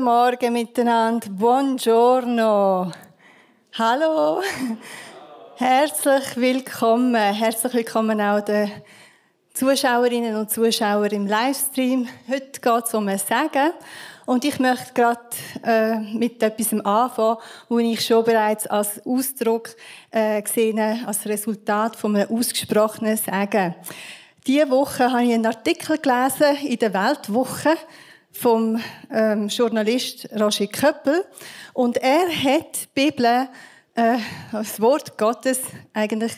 Guten Morgen miteinander. Buongiorno. Hallo. Herzlich willkommen. Herzlich willkommen auch den Zuschauerinnen und Zuschauern im Livestream. Heute geht es um ein Sagen. Und ich möchte gerade äh, mit etwas anfangen, wo ich schon bereits als Ausdruck äh, gesehen als Resultat von einem ausgesprochenen Sagen. Diese Woche habe ich einen Artikel gelesen in der Weltwoche vom ähm, Journalist Roger Köppel und er hat die Bibel, äh, das Wort Gottes, eigentlich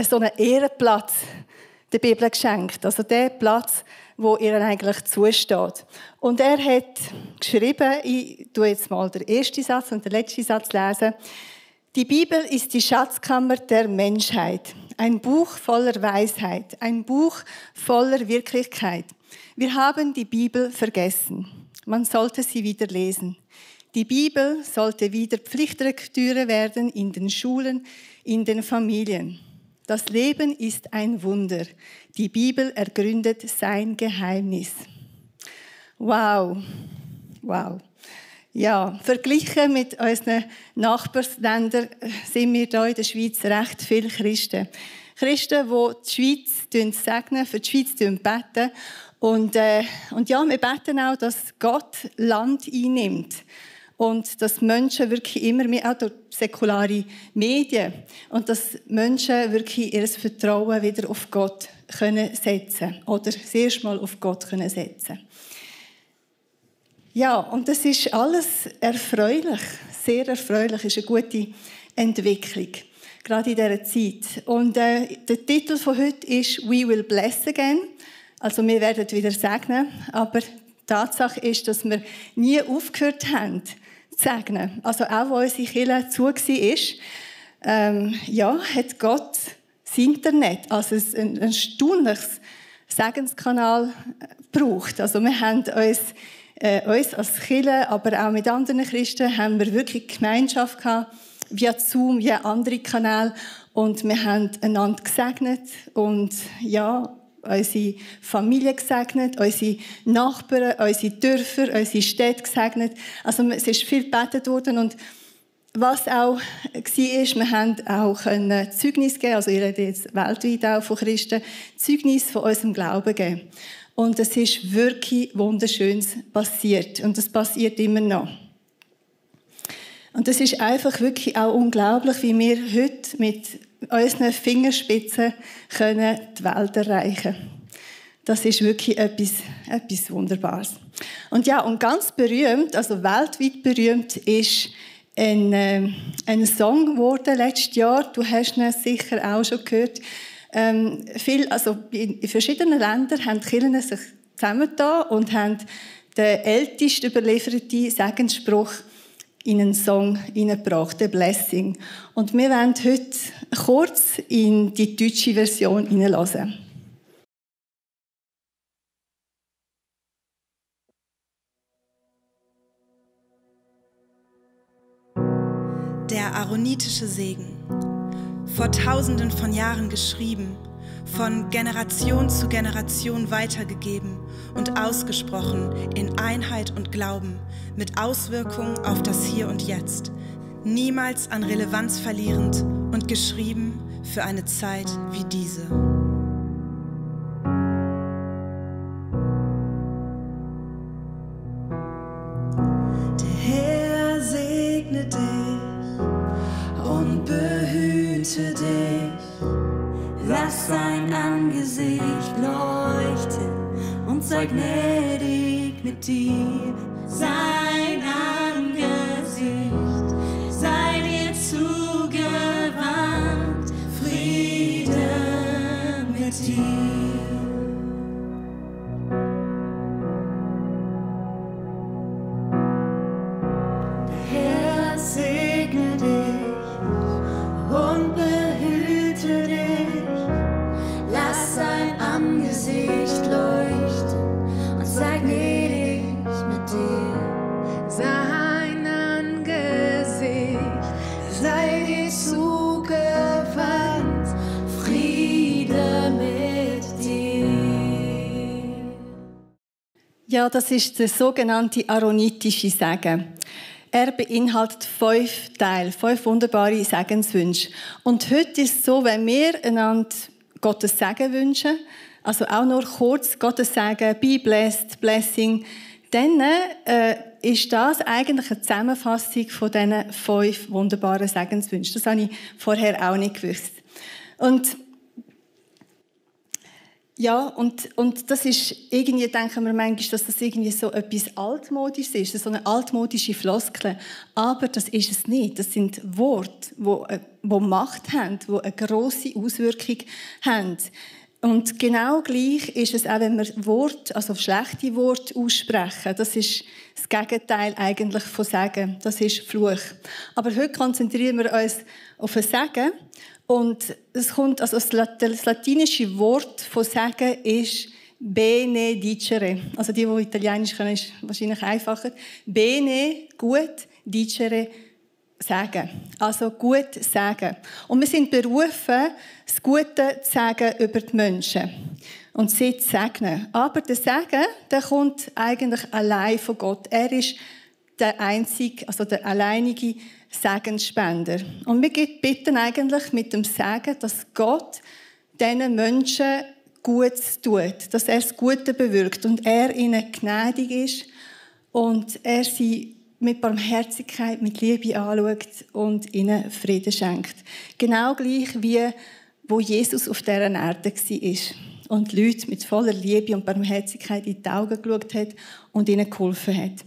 so einen Ehrenplatz der Bibel geschenkt. Also der Platz, wo ihr eigentlich zusteht. Und er hat geschrieben, ich tue jetzt mal den ersten Satz und den letzten Satz lesen. Die Bibel ist die Schatzkammer der Menschheit, ein Buch voller Weisheit, ein Buch voller Wirklichkeit. Wir haben die Bibel vergessen. Man sollte sie wieder lesen. Die Bibel sollte wieder Pflichtlektüre werden in den Schulen, in den Familien. Das Leben ist ein Wunder. Die Bibel ergründet sein Geheimnis. Wow, wow. Ja, verglichen mit unseren Nachbarländern sind wir hier in der Schweiz recht viele Christen. Christen, die die Schweiz segnen, für die Schweiz beten. Und, äh, und ja, wir beten auch, dass Gott Land einnimmt und dass Menschen wirklich immer mehr, auch durch säkulare Medien, und dass Menschen wirklich ihr Vertrauen wieder auf Gott können setzen oder das erste Mal auf Gott können setzen. Ja, und das ist alles erfreulich, sehr erfreulich, ist eine gute Entwicklung, gerade in dieser Zeit. Und äh, der Titel von heute ist «We will bless again», also wir werden wieder segnen, aber Tatsache ist, dass wir nie aufgehört haben, segnen. Also auch, wo unsere Kirche zu war, ähm, ja, hat Gott das Internet, also ein erstaunliches Segenskanal gebraucht. Also wir haben uns, äh, uns als Kirche, aber auch mit anderen Christen, haben wir wirklich Gemeinschaft gehabt, via Zoom, via andere Kanäle und wir haben einander gesegnet und ja, unsere Familie gesegnet, unsere Nachbarn, unsere Dörfer, unsere Städte gesegnet. Also es ist viel gebetet worden und was auch war, wir haben auch Zeugnis geben, also ich rede jetzt weltweit auch von Christen, Zeugnis von unserem Glauben geben. Und es ist wirklich Wunderschönes passiert. Und das passiert immer noch. Und es ist einfach wirklich auch unglaublich, wie wir heute mit unseren Fingerspitzen können die Welt erreichen Das ist wirklich etwas, etwas Wunderbares. Und ja, und ganz berühmt, also weltweit berühmt, ist ein, äh, ein Song geworden letztes Jahr. Du hast ihn sicher auch schon gehört. Ähm, viel, also in verschiedenen Ländern haben die Kirchen sich zusammengetan und haben den ältesten überlieferten Segensspruch in einen Song hineingebracht, «The Blessing». Und wir werden heute kurz in die deutsche Version hineinlassen. Der aaronitische Segen, vor tausenden von Jahren geschrieben, von Generation zu Generation weitergegeben und ausgesprochen in Einheit und Glauben mit Auswirkungen auf das Hier und Jetzt, niemals an Relevanz verlierend und geschrieben für eine Zeit wie diese. Angesicht leuchten und sei gnädig mit dir. Sein Ja, das ist der sogenannte aaronitische Segen. Er beinhaltet fünf Teile, fünf wunderbare Segenswünsche. Und heute ist es so, wenn wir einander Gottes Segen wünschen, also auch nur kurz Gottes Segen, be blessed, blessing, dann äh, ist das eigentlich eine Zusammenfassung von diesen fünf wunderbaren Segenswünschen. Das habe ich vorher auch nicht gewusst. Und ja, und, und das ist irgendwie, denken wir manchmal, dass das irgendwie so etwas Altmodisches ist, so eine altmodische Floskel. Aber das ist es nicht. Das sind Worte, die, die Macht haben, die eine grosse Auswirkung haben. Und genau gleich ist es auch, wenn wir Wort, also schlechte Worte aussprechen. Das ist das Gegenteil eigentlich von Sagen. Das ist Fluch. Aber heute konzentrieren wir uns auf ein Sagen. Und es kommt, also das latinische Wort von Sagen ist benedicere. Also die, die Italienisch können, ist wahrscheinlich einfacher. Bene, gut, dicere, sagen. Also gut sagen. Und wir sind berufen, das Gute zu sagen über die Menschen. Und sie zu segnen. Aber der Segen, der kommt eigentlich allein von Gott. Er ist der einzige, also der alleinige Segensspender. Und wir bitten eigentlich mit dem Segen, dass Gott diesen Menschen Gutes tut, dass er das Gute bewirkt und er ihnen gnädig ist und er sie mit Barmherzigkeit, mit Liebe anschaut und ihnen Frieden schenkt. Genau gleich wie wo Jesus auf dieser Erde war und Leute mit voller Liebe und Barmherzigkeit in die Augen geschaut hat und ihnen geholfen hat.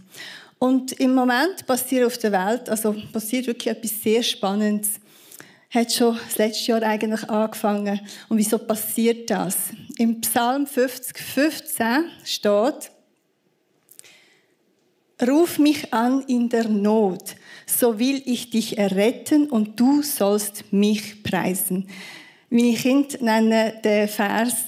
Und im Moment passiert auf der Welt, also passiert wirklich etwas sehr Spannendes. Hat schon das letzte Jahr eigentlich angefangen. Und wieso passiert das? Im Psalm 50, 15 steht, Ruf mich an in der Not, so will ich dich erretten und du sollst mich preisen. Meine Kinder nennen den Vers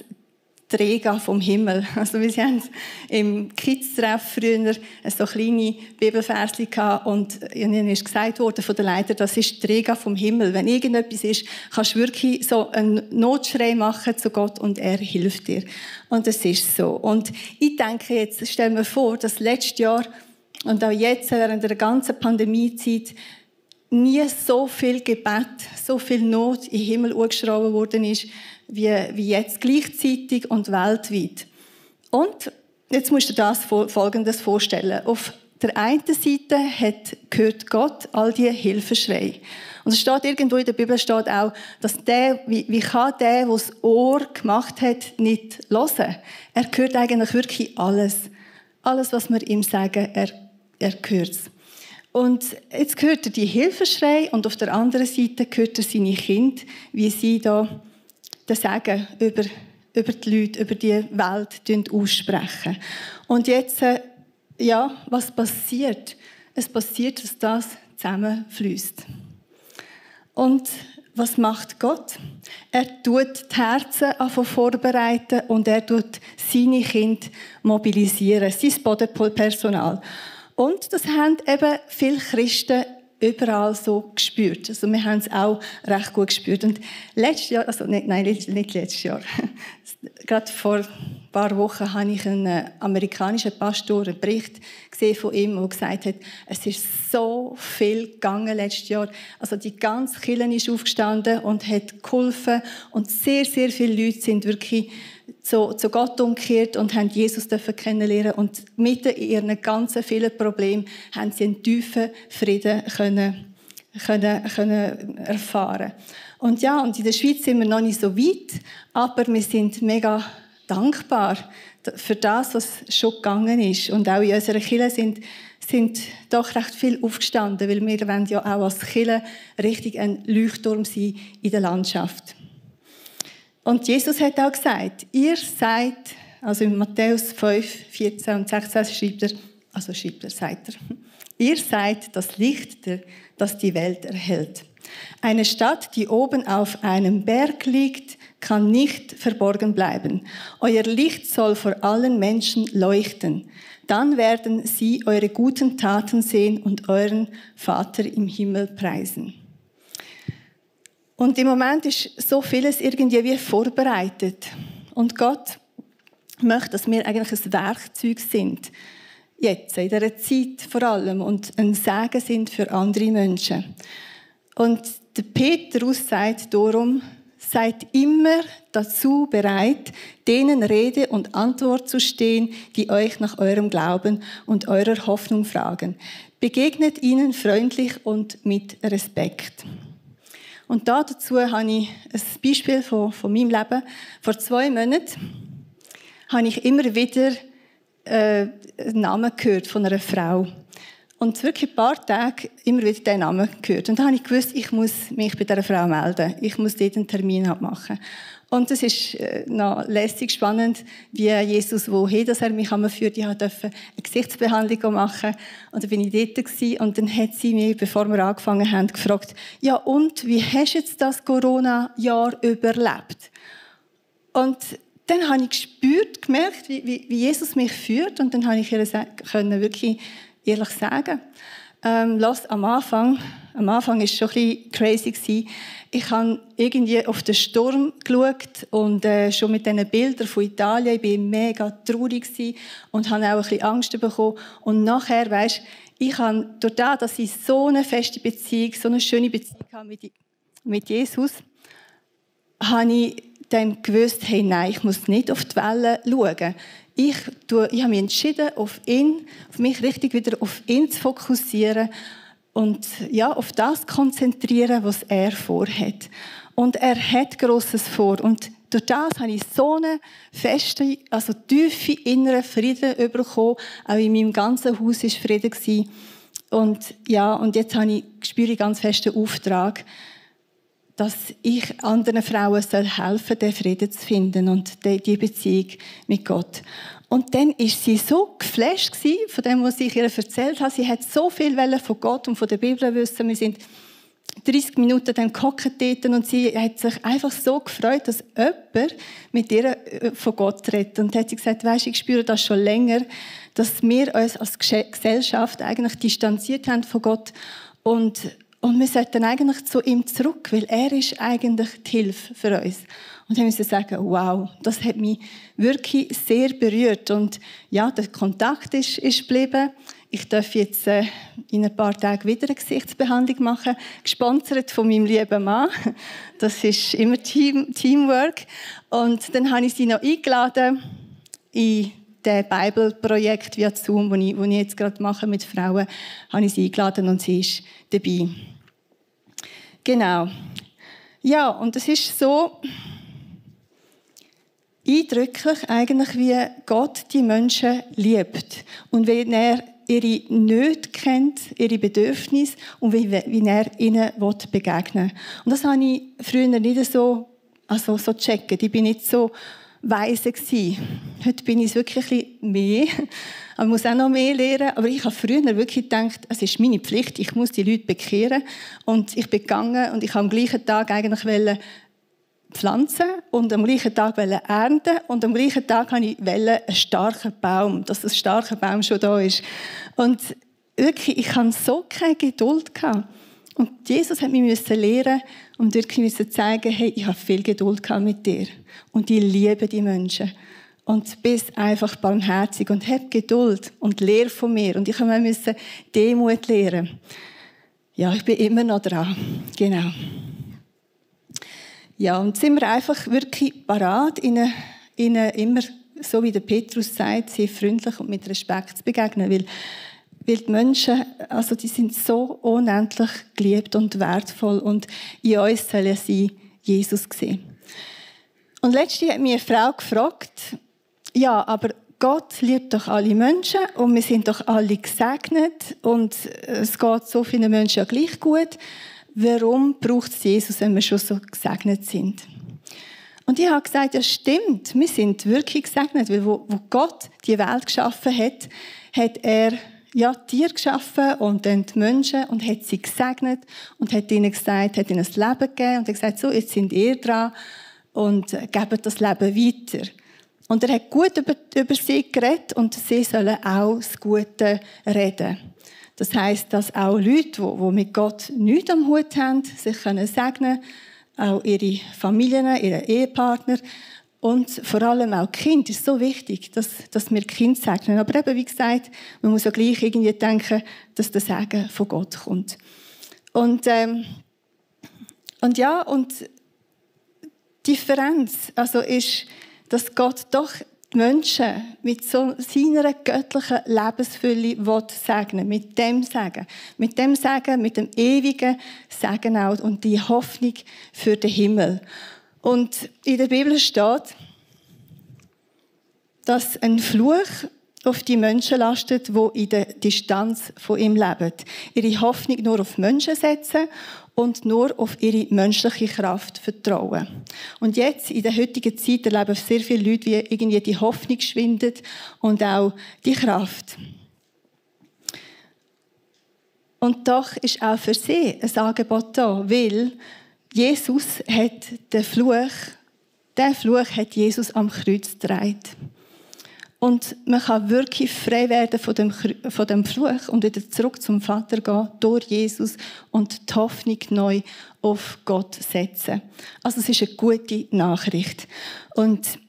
Träger vom Himmel. Also wir haben im Kids-Treff früher so kleine Bibelversli gehabt und ihnen ist gesagt worden von der Leiter, das ist Träger vom Himmel. Wenn irgendetwas ist, kannst du wirklich so einen Notschrei machen zu Gott und er hilft dir. Und es ist so. Und ich denke jetzt, stell mir vor, dass letztes Jahr und auch jetzt während der ganzen Pandemiezeit nie so viel Gebet, so viel Not in den Himmel angeschrauben worden ist, wie, wie jetzt gleichzeitig und weltweit. Und jetzt musst du dir das Folgendes vorstellen. Auf der einen Seite hat, gehört Gott all die Hilfeschrei. Und es steht irgendwo in der Bibel steht auch, dass der, wie, wie kann der, der das Ohr gemacht hat, nicht hören? Er hört eigentlich wirklich alles. Alles, was wir ihm sagen, er, er hört es. Und jetzt hört er die Hilfeschrei und auf der anderen Seite hört er seine Kinder, wie sie da den Segen über, über die Leute, über die Welt aussprechen. Und jetzt, äh, ja, was passiert? Es passiert, dass das zusammenfließt. Und was macht Gott? Er tut die Herzen vorbereiten und er tut seine Kinder mobilisieren, sein Bodenpersonal. Und das haben eben viele Christen überall so gespürt. Also wir haben es auch recht gut gespürt. Und letztes Jahr, also nicht, nein, nicht letztes Jahr, gerade vor ein paar Wochen habe ich einen amerikanischen Pastor einen Bericht gesehen von ihm, der gesagt hat, es ist so viel gegangen letztes Jahr. Also die ganze Kirche ist aufgestanden und hat geholfen und sehr, sehr viele Leute sind wirklich zu, zu Gott umgekehrt und haben Jesus kennenlernen und mitten in ihren ganzen vielen Problemen haben sie einen tiefen Frieden können, können, können erfahren. Und ja, und in der Schweiz sind wir noch nicht so weit, aber wir sind mega dankbar für das, was schon gegangen ist. Und auch in unserer Kirche sind, sind doch recht viel aufgestanden, weil wir wollen ja auch als Kirche richtig ein Leuchtturm sein in der Landschaft. Und Jesus hat auch gesagt, ihr seid, also in Matthäus 5, 14 und 16 schreibt er, also schreibt er, sagt er, ihr seid das Licht, das die Welt erhält. Eine Stadt, die oben auf einem Berg liegt, kann nicht verborgen bleiben. Euer Licht soll vor allen Menschen leuchten. Dann werden sie eure guten Taten sehen und euren Vater im Himmel preisen. Und im Moment ist so vieles irgendwie wie vorbereitet. Und Gott möchte, dass wir eigentlich ein Werkzeug sind. Jetzt, in dieser Zeit vor allem. Und ein Segen sind für andere Menschen. Und der Petrus sagt darum, seid immer dazu bereit, denen Rede und Antwort zu stehen, die euch nach eurem Glauben und eurer Hoffnung fragen. Begegnet ihnen freundlich und mit Respekt. Und da dazu habe ich ein Beispiel von, von meinem Leben. Vor zwei Monaten habe ich immer wieder äh, einen Namen gehört von einer Frau. Und wirklich ein paar Tage immer wieder diesen Namen gehört. Und dann habe ich gewusst, ich muss mich bei dieser Frau melden. Ich muss dort einen Termin machen. Und es ist äh, noch lässig spannend, wie Jesus, woher dass er mich führt. Ich durfte eine Gesichtsbehandlung machen. Und dann bin ich dort gewesen. Und dann hat sie mich, bevor wir angefangen haben, gefragt, ja und, wie hast du jetzt das Corona-Jahr überlebt? Und dann habe ich gespürt, gemerkt, wie Jesus mich führt. Und dann habe ich ihr können wirklich ehrlich sagen. Ähm, los, am Anfang, am Anfang ist schon ein bisschen crazy. Ich habe irgendwie auf den Sturm geschaut und äh, schon mit diesen Bildern von Italien, ich war mega traurig und habe auch ein bisschen Angst bekommen. Und nachher, weißt, ich habe durch das, dass ich so eine feste Beziehung, so eine schöne Beziehung habe mit, mit Jesus, habe ich dann gewusst, hey, nein, ich muss nicht auf die Wellen schauen. Ich, tue, ich habe mich entschieden, auf ihn, auf mich richtig wieder auf ihn zu fokussieren und ja, auf das konzentrieren, was er vorhat. Und er hat Großes vor. Und durch das habe ich so eine feste, also tiefe innere Frieden bekommen. Auch in meinem ganzen Haus war Frieden. Und ja, und jetzt habe ich, spüre ich ganz festen Auftrag, dass ich anderen Frauen soll helfen den Frieden zu finden und die Beziehung mit Gott. Und dann ist sie so geflasht von dem, was ich ihr erzählt habe. Sie hat so viel von Gott und von der Bibel wissen. Wir sind 30 Minuten dann gehockt und sie hat sich einfach so gefreut, dass jemand mit ihr äh, von Gott redet. Und hat sie gesagt, weisst, ich spüre das schon länger, dass wir uns als Gesellschaft eigentlich distanziert haben von Gott und und wir sollten eigentlich zu ihm zurück, weil er ist eigentlich die Hilfe für uns. Und dann müssen sagen, wow, das hat mich wirklich sehr berührt. Und ja, der Kontakt ist, ist geblieben. Ich darf jetzt äh, in ein paar Tagen wieder eine Gesichtsbehandlung machen, gesponsert von meinem lieben Mann. Das ist immer Team, Teamwork. Und dann habe ich sie noch eingeladen in das Bible-Projekt via Zoom, das ich, ich jetzt gerade mache mit Frauen, habe ich sie eingeladen und sie ist dabei. Genau. Ja, und es ist so eindrücklich eigentlich, wie Gott die Menschen liebt und wie er ihre Nöte kennt, ihre Bedürfnisse und wie, wie er ihnen begegnen will. Und das habe ich früher nicht so, also so checken. Ich bin nicht so weise gewesen. Heute bin ich es wirklich ein mehr. Ich muss auch noch mehr lernen. Aber ich habe früher wirklich gedacht, es ist meine Pflicht, ich muss die Leute bekehren. Und ich bin gegangen und ich habe am gleichen Tag eigentlich pflanzen und am gleichen Tag ernten und am gleichen Tag wollte ich einen starken Baum, dass ein starker Baum schon da ist. Und wirklich, ich hatte so keine Geduld. Gehabt. Und Jesus hat mich lehren und wirklich zeigen, hey, ich habe viel Geduld mit dir. Und ich liebe die Menschen. Und bist einfach barmherzig und hab Geduld und lehr von mir. Und ich musste Demut lehren. Ja, ich bin immer noch dran. Genau. Ja, und sind wir einfach wirklich parat, ihnen, ihnen immer, so wie der Petrus sagt, sie freundlich und mit Respekt zu begegnen. Weil weil die Menschen, also die sind so unendlich geliebt und wertvoll und in uns sollen sie Jesus sehen. Und letztens hat mich eine Frau gefragt, ja, aber Gott liebt doch alle Menschen und wir sind doch alle gesegnet und es geht so vielen Menschen ja gleich gut. Warum braucht es Jesus, wenn wir schon so gesegnet sind? Und ich habe gesagt, ja stimmt, wir sind wirklich gesegnet, weil wo Gott die Welt geschaffen hat, hat er ja, Tiere geschaffen und dann die Menschen und hat sie gesegnet und hat ihnen gesagt, hat ihnen das Leben gegeben und hat gesagt, so, jetzt sind ihr dran und geben das Leben weiter. Und er hat gut über, über sie geredet und sie sollen auch das Gute reden. Das heißt, dass auch Leute, die, die mit Gott nichts am Hut haben, sich können segnen, auch ihre Familien, ihre Ehepartner Und vor allem auch Kind ist so wichtig, dass, dass wir Kind segnen. Aber eben, wie gesagt, man muss ja gleich irgendwie denken, dass der Segen von Gott kommt. Und, ähm, und ja, und die Differenz also ist, dass Gott doch die Menschen mit so seiner göttlichen Lebensfülle segnen mit dem Segen. Mit dem Segen, mit dem ewigen Segen auch und die Hoffnung für den Himmel. Und in der Bibel steht, dass ein Fluch auf die Menschen lastet, die in der Distanz von ihm leben. Ihre Hoffnung nur auf Menschen setzen und nur auf ihre menschliche Kraft vertrauen. Und jetzt, in der heutigen Zeit, erleben sehr viele Leute, wie irgendwie die Hoffnung schwindet und auch die Kraft. Und doch ist auch für sie ein Angebot da, weil Jesus hat den Fluch, den Fluch hat Jesus am Kreuz getragen. Und man kann wirklich frei werden von dem, von dem Fluch und wieder zurück zum Vater gehen, durch Jesus und die Hoffnung neu auf Gott setzen. Also es ist eine gute Nachricht. Und,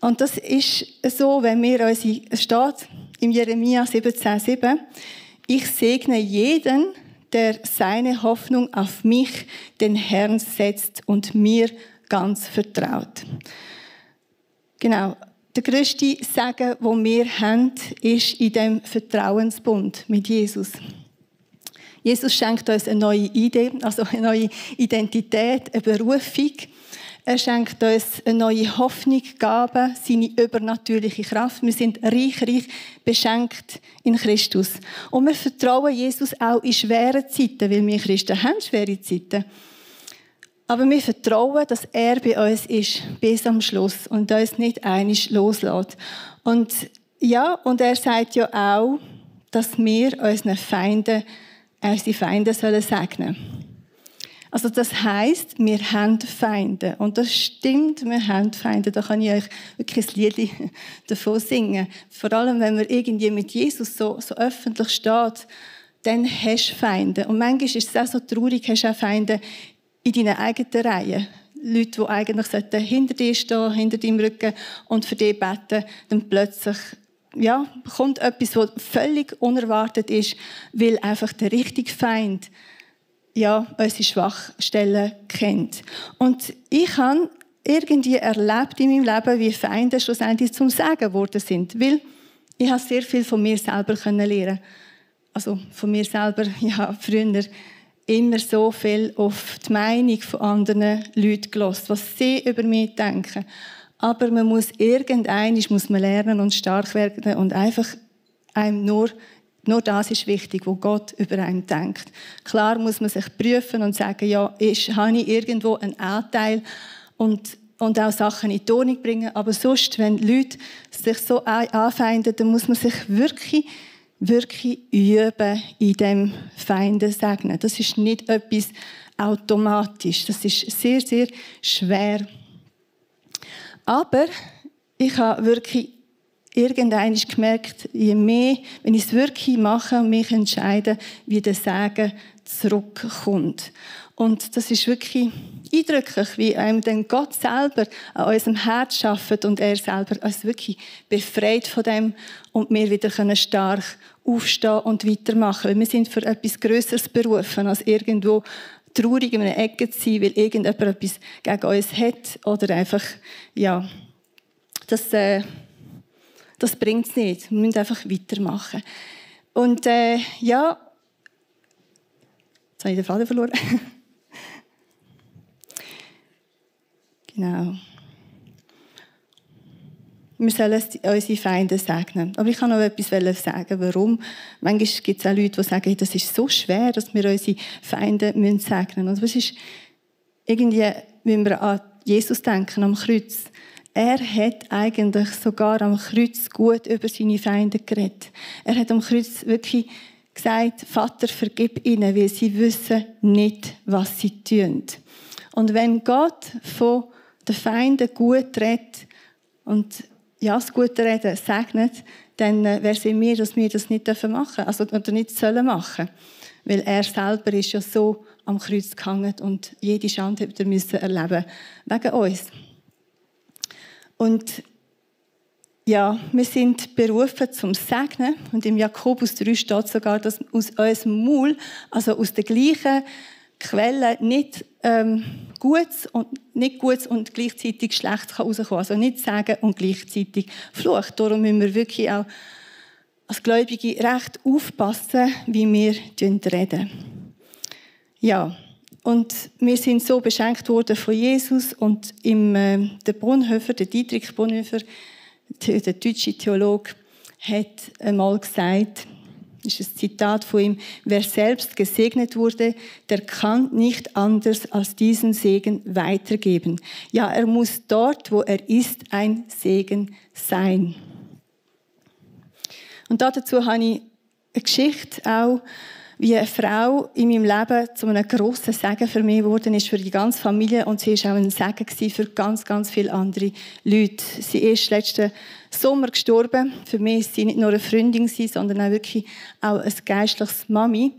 und das ist so, wenn wir uns, es steht im Jeremia 17,7, ich segne jeden, der seine Hoffnung auf mich, den Herrn, setzt und mir ganz vertraut. Genau. Der größte Segen, den wir haben, ist in dem Vertrauensbund mit Jesus. Jesus schenkt uns eine neue Idee, also eine neue Identität, eine Berufung. Er schenkt uns eine neue Hoffnung, Gaben, seine übernatürliche Kraft. Wir sind reich, reich beschenkt in Christus. Und wir vertrauen Jesus auch in schweren Zeiten, weil wir Christen haben schwere Zeiten. Aber wir vertrauen, dass er bei uns ist, bis am Schluss und uns nicht einig loslässt. Und ja, und er sagt ja auch, dass wir unseren Feinden, unsere Feinde sollen segnen. Also das heißt, wir haben Feinde. Und das stimmt, wir haben Feinde. Da kann ich euch wirklich ein Lied davon singen. Vor allem, wenn man irgendwie mit Jesus so, so öffentlich steht, dann hast du Feinde. Und manchmal ist es auch so traurig, hast du auch Feinde in deiner eigenen Reihe. Leute, die eigentlich hinter dir stehen, hinter deinem Rücken und für dich beten, dann plötzlich ja, kommt etwas, was völlig unerwartet ist, weil einfach der richtige Feind ja, unsere Schwachstellen kennt. Und ich habe irgendwie erlebt in meinem Leben, wie Feinde schlussendlich zum Sagen geworden sind. Weil ich habe sehr viel von mir selber lernen Also von mir selber, ja, früher immer so viel auf die Meinung von anderen Leuten gelost, was sie über mich denken. Aber man muss irgendein, muss man lernen und stark werden und einfach einem nur nur das ist wichtig, wo Gott über einen denkt. Klar muss man sich prüfen und sagen, ja, ist, habe ich irgendwo einen Anteil und, und auch Sachen in die Ordnung bringen. Aber sonst, wenn Leute sich so anfeinden, dann muss man sich wirklich wirklich üben in dem Feinde segnen. Das ist nicht etwas automatisch. Das ist sehr, sehr schwer. Aber ich habe wirklich irgendwann gemerkt, je mehr, wenn ich es wirklich mache und mich entscheide, wie der Segen zurückkommt. Und das ist wirklich eindrücklich, wie einem dann Gott selber an unserem Herz schafft und er selber uns wirklich befreit von dem und wir wieder können stark aufstehen und weitermachen. Weil wir sind für etwas Größeres berufen, als irgendwo traurig in einer Ecke zu sein, weil irgendjemand etwas gegen uns hat oder einfach, ja, das, äh, das bringt es nicht. Wir müssen einfach weitermachen. Und äh, ja, jetzt habe ich den Faden verloren. genau. Wir sollen unsere Feinde segnen. Aber ich kann noch etwas sagen, warum. Manchmal gibt es auch Leute, die sagen, das ist so schwer, dass wir unsere Feinde segnen müssen. Und was ist irgendwie, wenn wir an Jesus denken, am Kreuz, er hat eigentlich sogar am Kreuz gut über seine Feinde geredet. Er hat am Kreuz wirklich gesagt, Vater, vergib ihnen, weil sie wissen nicht, was sie tun. Und wenn Gott von den Feinden gut redet und ja, das gute Reden segnet, dann äh, wäre es in mir, dass wir das nicht machen dürfen, also oder nicht sollen machen. Weil er selber ist ja so am Kreuz gehangen und jede Schande hat er müssen erleben wegen uns. Und ja, wir sind berufen zum Segnen. Und im Jakobus 3 steht sogar, dass aus unserem Maul, also aus der gleichen Quelle, nicht ähm, Gutes und nicht Gutes und gleichzeitig Schlechtes rauskommen kann. Also nicht sagen und gleichzeitig Fluch. Darum müssen wir wirklich auch als Gläubige recht aufpassen, wie wir reden. Ja, und wir sind so beschenkt worden von Jesus und im, äh, der Bonhoeffer, der Dietrich Bonhoeffer, der deutsche Theologe, hat einmal gesagt, ist ein Zitat von ihm, wer selbst gesegnet wurde, der kann nicht anders als diesen Segen weitergeben. Ja, er muss dort, wo er ist, ein Segen sein. Und dazu habe ich eine Geschichte auch, wie eine Frau in meinem Leben zu einem grossen Segen für mich geworden ist, für die ganze Familie. Und sie war auch ein Segen für ganz, ganz viele andere Leute. Sie ist letzten Sommer gestorben. Für mich war sie nicht nur eine Freundin, sondern auch wirklich auch ein geistliches Mami.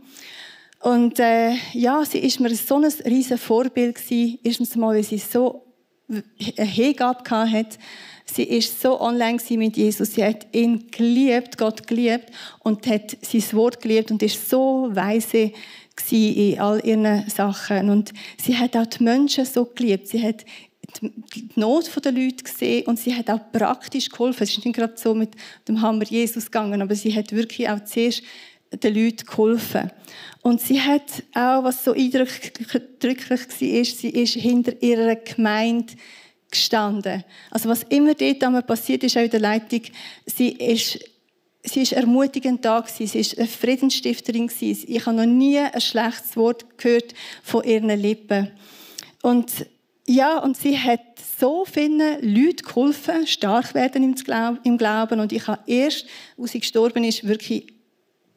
Und äh, ja, sie ist mir so ein riesen Vorbild gewesen. Erstens mal, weil sie so eine Hingabe hatte Sie ist so online mit Jesus. Sie hat ihn geliebt, Gott geliebt und hat sein Wort geliebt und ist so weise in all ihren Sachen. Und sie hat auch die Menschen so geliebt. Sie hat die Not der Leute gesehen und sie hat auch praktisch geholfen. Es ist nicht gerade so mit dem Hammer Jesus gegangen, aber sie hat wirklich auch zuerst den Leuten geholfen. Und sie hat auch, was so eindrücklich war, sie ist hinter ihrer Gemeinde gestanden. Also was immer dort passiert ist, auch in der Leitung, sie ist sie ist ermutigend da. Sie ist eine Friedensstifterin. Ich habe noch nie ein schlechtes Wort gehört von ihren Lippen. Und ja, und sie hat so vielen Leuten geholfen, stark werden im Glauben. Und ich habe erst, als sie gestorben ist, wirklich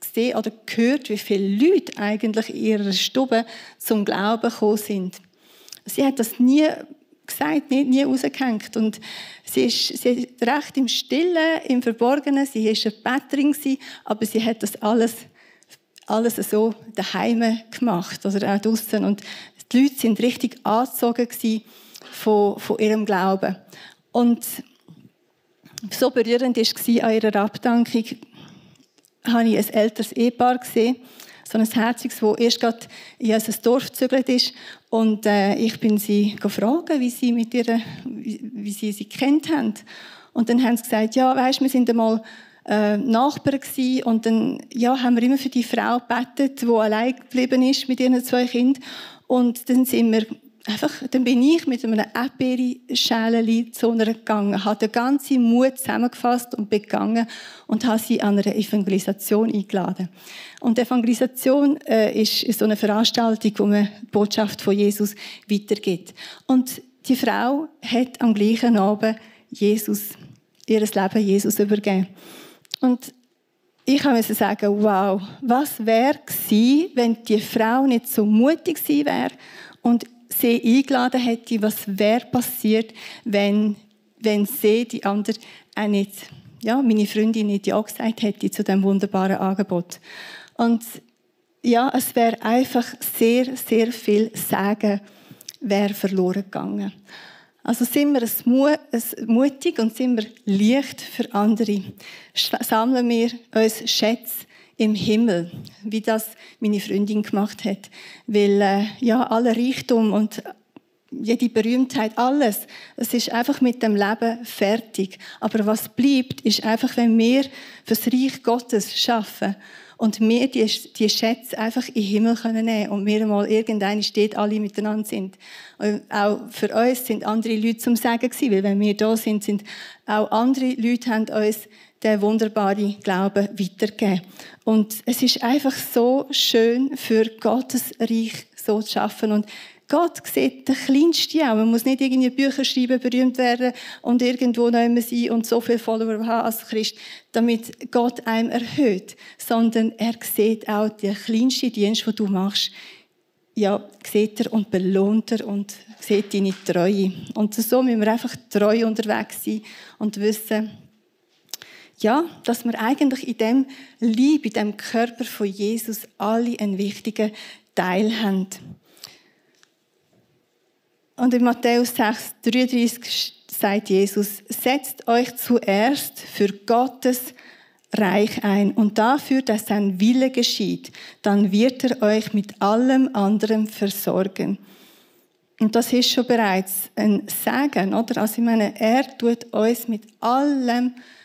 gesehen oder gehört, wie viele Leute eigentlich in ihrer Stube zum Glauben gekommen sind. Sie hat das nie gesagt, nie, nie rausgehängt. Und sie ist, sie ist recht im Stillen, im Verborgenen. Sie war eine Betterin, aber sie hat das alles, alles so daheim gemacht, oder auch draussen. Und die Leute sind richtig angezogen von, von ihrem Glauben. Und so berührend war an ihrer Abdankung, habe ich ein älteres Ehepaar gesehen, so ein Herziges, das erst gerade in unser Dorf gezögert ist. Und äh, ich bin sie gefragt, wie sie mit ihr, wie, wie sie sie kennt haben. Und dann haben sie gesagt, ja, weißt, wir sind einmal äh, Nachbarn gewesen, und dann ja, haben wir immer für die Frau gebetet, die allein geblieben ist mit ihren zwei Kindern. Und dann sind wir einfach, dann bin ich mit einem Erdbeere-Schälchen zu einer gegangen, habe den ganzen Mut zusammengefasst und begangen und habe sie an eine Evangelisation eingeladen. Und Evangelisation äh, ist, so eine Veranstaltung, wo man die Botschaft von Jesus weitergibt. Und die Frau hat am gleichen Abend Jesus, ihr Leben Jesus übergeben. Und ich musste sagen, wow, was wäre gewesen, wenn die Frau nicht so mutig gewesen wäre und sie eingeladen hätte, was wäre passiert, wenn, wenn sie, die andere, auch nicht, ja, meine Freundin nicht Ja gesagt hätte zu diesem wunderbaren Angebot. Und ja, es wäre einfach sehr, sehr viel Sagen wäre verloren gegangen. Also sind wir mutig und sind wir leicht für andere. Sammeln wir uns Schätze im Himmel, wie das meine Freundin gemacht hat. Weil äh, ja, aller Reichtum und jede Berühmtheit, alles, es ist einfach mit dem Leben fertig. Aber was bleibt, ist einfach, wenn wir fürs Reich Gottes schaffen und wir die, die Schätze einfach in den Himmel können nehmen und wir mal irgendeine steht alle miteinander sind. Und auch für uns sind andere Leute zum Sagen gewesen, weil wenn wir da sind, sind auch andere Leute haben uns den wunderbaren Glauben weitergeben. Und es ist einfach so schön, für Gottes Reich so zu schaffen. Und Gott sieht den Kleinsten auch. Man muss nicht irgendwie Bücher schreiben, berühmt werden und irgendwo noch sein und so viele Follower haben als Christ, damit Gott einem erhöht. Sondern er sieht auch den kleinsten Dienst, den du machst. Ja, sieht er und belohnt er und sieht deine Treue. Und so müssen wir einfach treu unterwegs sein und wissen, ja, dass wir eigentlich in dem Lieb, in dem Körper von Jesus alle einen wichtigen Teil haben. Und in Matthäus 6, 33 sagt Jesus, setzt euch zuerst für Gottes Reich ein und dafür, dass sein Wille geschieht, dann wird er euch mit allem anderen versorgen. Und das ist schon bereits ein Segen, oder? Also ich meine, er tut uns mit allem versorgen.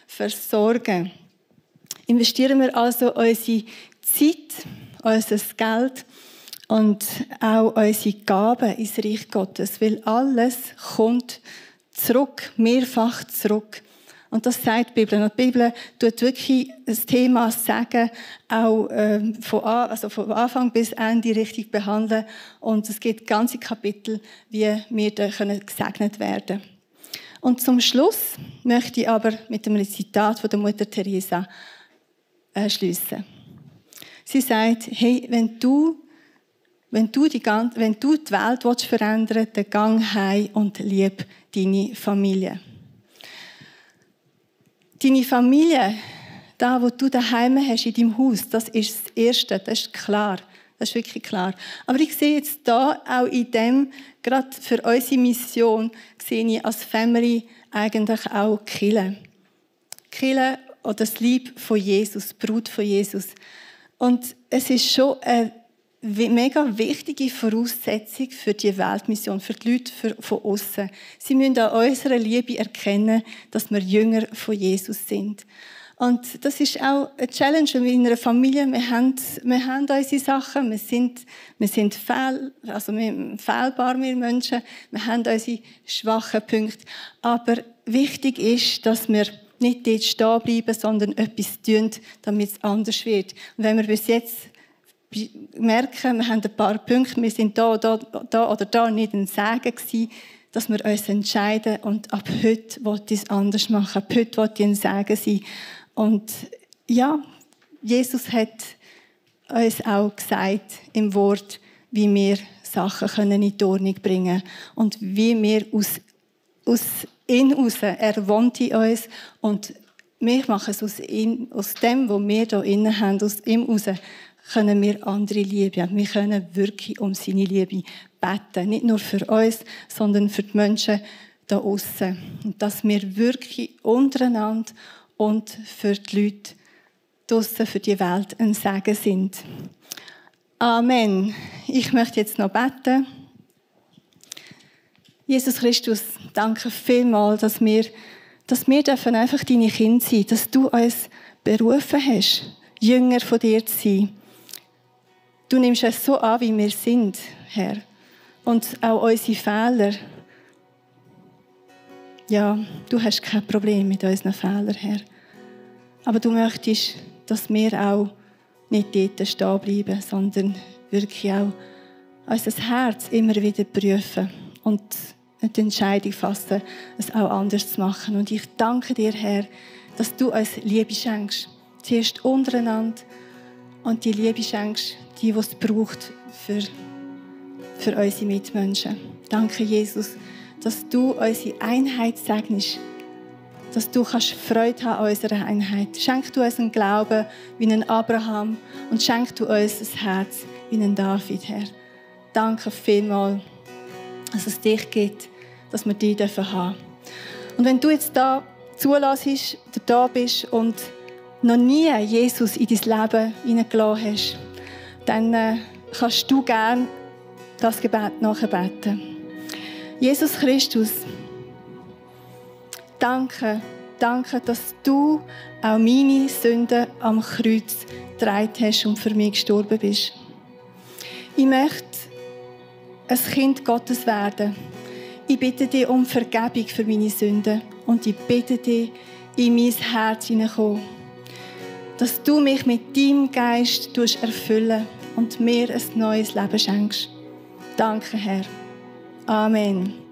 Investieren wir also unsere Zeit, unser Geld und auch unsere Gaben ins Reich Gottes, weil alles kommt zurück, mehrfach zurück. Und das sagt die Bibel. Und die Bibel tut wirklich das Thema Sagen auch ähm, von, also von Anfang bis Ende richtig behandeln. Und es gibt ganze Kapitel, wie wir da gesegnet werden können. Und zum Schluss möchte ich aber mit einem Zitat von der Mutter Teresa äh, schließen. Sie sagt, hey, wenn du, wenn du, die, ganze, wenn du die Welt willst verändern willst, dann gang heim und lieb deine Familie. Deine Familie, da, wo du daheim hast, in deinem Haus, das ist das Erste, das ist klar. Das ist wirklich klar. Aber ich sehe jetzt da auch in dem, gerade für unsere Mission, sehe ich als Family eigentlich auch Kille. Kille oder das Lieb von Jesus, Brut von Jesus. Und es ist schon eine mega wichtige Voraussetzung für die Weltmission, für die Leute von außen. Sie müssen an unserer Liebe erkennen, dass wir Jünger von Jesus sind. Und das ist auch eine Challenge in einer Familie. Wir haben, wir haben unsere Sachen, wir sind, wir sind fehl, also wir fehlbar, wir Menschen. Wir haben unsere schwachen Punkte. Aber wichtig ist, dass wir nicht dort stehen bleiben, sondern etwas tun, damit es anders wird. Und wenn wir bis jetzt merken, wir haben ein paar Punkte, wir sind da, da, da oder da nicht ein Sagen gewesen, dass wir uns entscheiden und ab heute will ich es anders machen. Ab heute will ich ein Sagen sein. Und ja, Jesus hat uns auch gesagt im Wort, wie wir Sachen können in die Ordnung bringen können und wie wir aus, aus ihn raus, er wohnt in uns und wir machen es aus, ihm, aus dem, was wir hier innen haben, aus ihm raus, können wir andere lieben. Wir können wirklich um seine Liebe beten. Nicht nur für uns, sondern für die Menschen da außen. Und dass wir wirklich untereinander und für die Leute draussen, für die Welt ein Segen sind. Amen. Ich möchte jetzt noch beten. Jesus Christus, danke vielmals, dass wir, dass wir dürfen einfach deine Kinder sein, dass du uns berufen hast, Jünger von dir zu sein. Du nimmst es so an, wie wir sind, Herr. Und auch unsere Fehler. Ja, du hast kein Problem mit unseren Fehlern, Herr. Aber du möchtest, dass wir auch nicht dort stehen bleiben, sondern wirklich auch unser Herz immer wieder prüfen und die Entscheidung fassen, es auch anders zu machen. Und ich danke dir, Herr, dass du uns Liebe schenkst. Zuerst untereinander und die Liebe schenkst, die, die es braucht für, für unsere Mitmenschen. Danke, Jesus, dass du unsere Einheit segnest dass du kannst Freude haben an unserer Einheit. Schenk du uns einen Glauben wie einen Abraham und schenk du uns ein Herz wie einen David, Herr. Danke vielmals, dass es dich gibt, dass wir dich haben dürfen Und wenn du jetzt da zulässt, da bist und noch nie Jesus in dein Leben hineingelassen hast, dann äh, kannst du gerne das Gebet nachbeten. Jesus Christus, danke, danke, dass du auch meine Sünden am Kreuz getragen hast und für mich gestorben bist. Ich möchte ein Kind Gottes werden. Ich bitte dich um Vergebung für meine Sünden und ich bitte dich, in mein Herz hineinkommen, dass du mich mit deinem Geist erfüllen und mir ein neues Leben schenkst. Danke, Herr. Amen.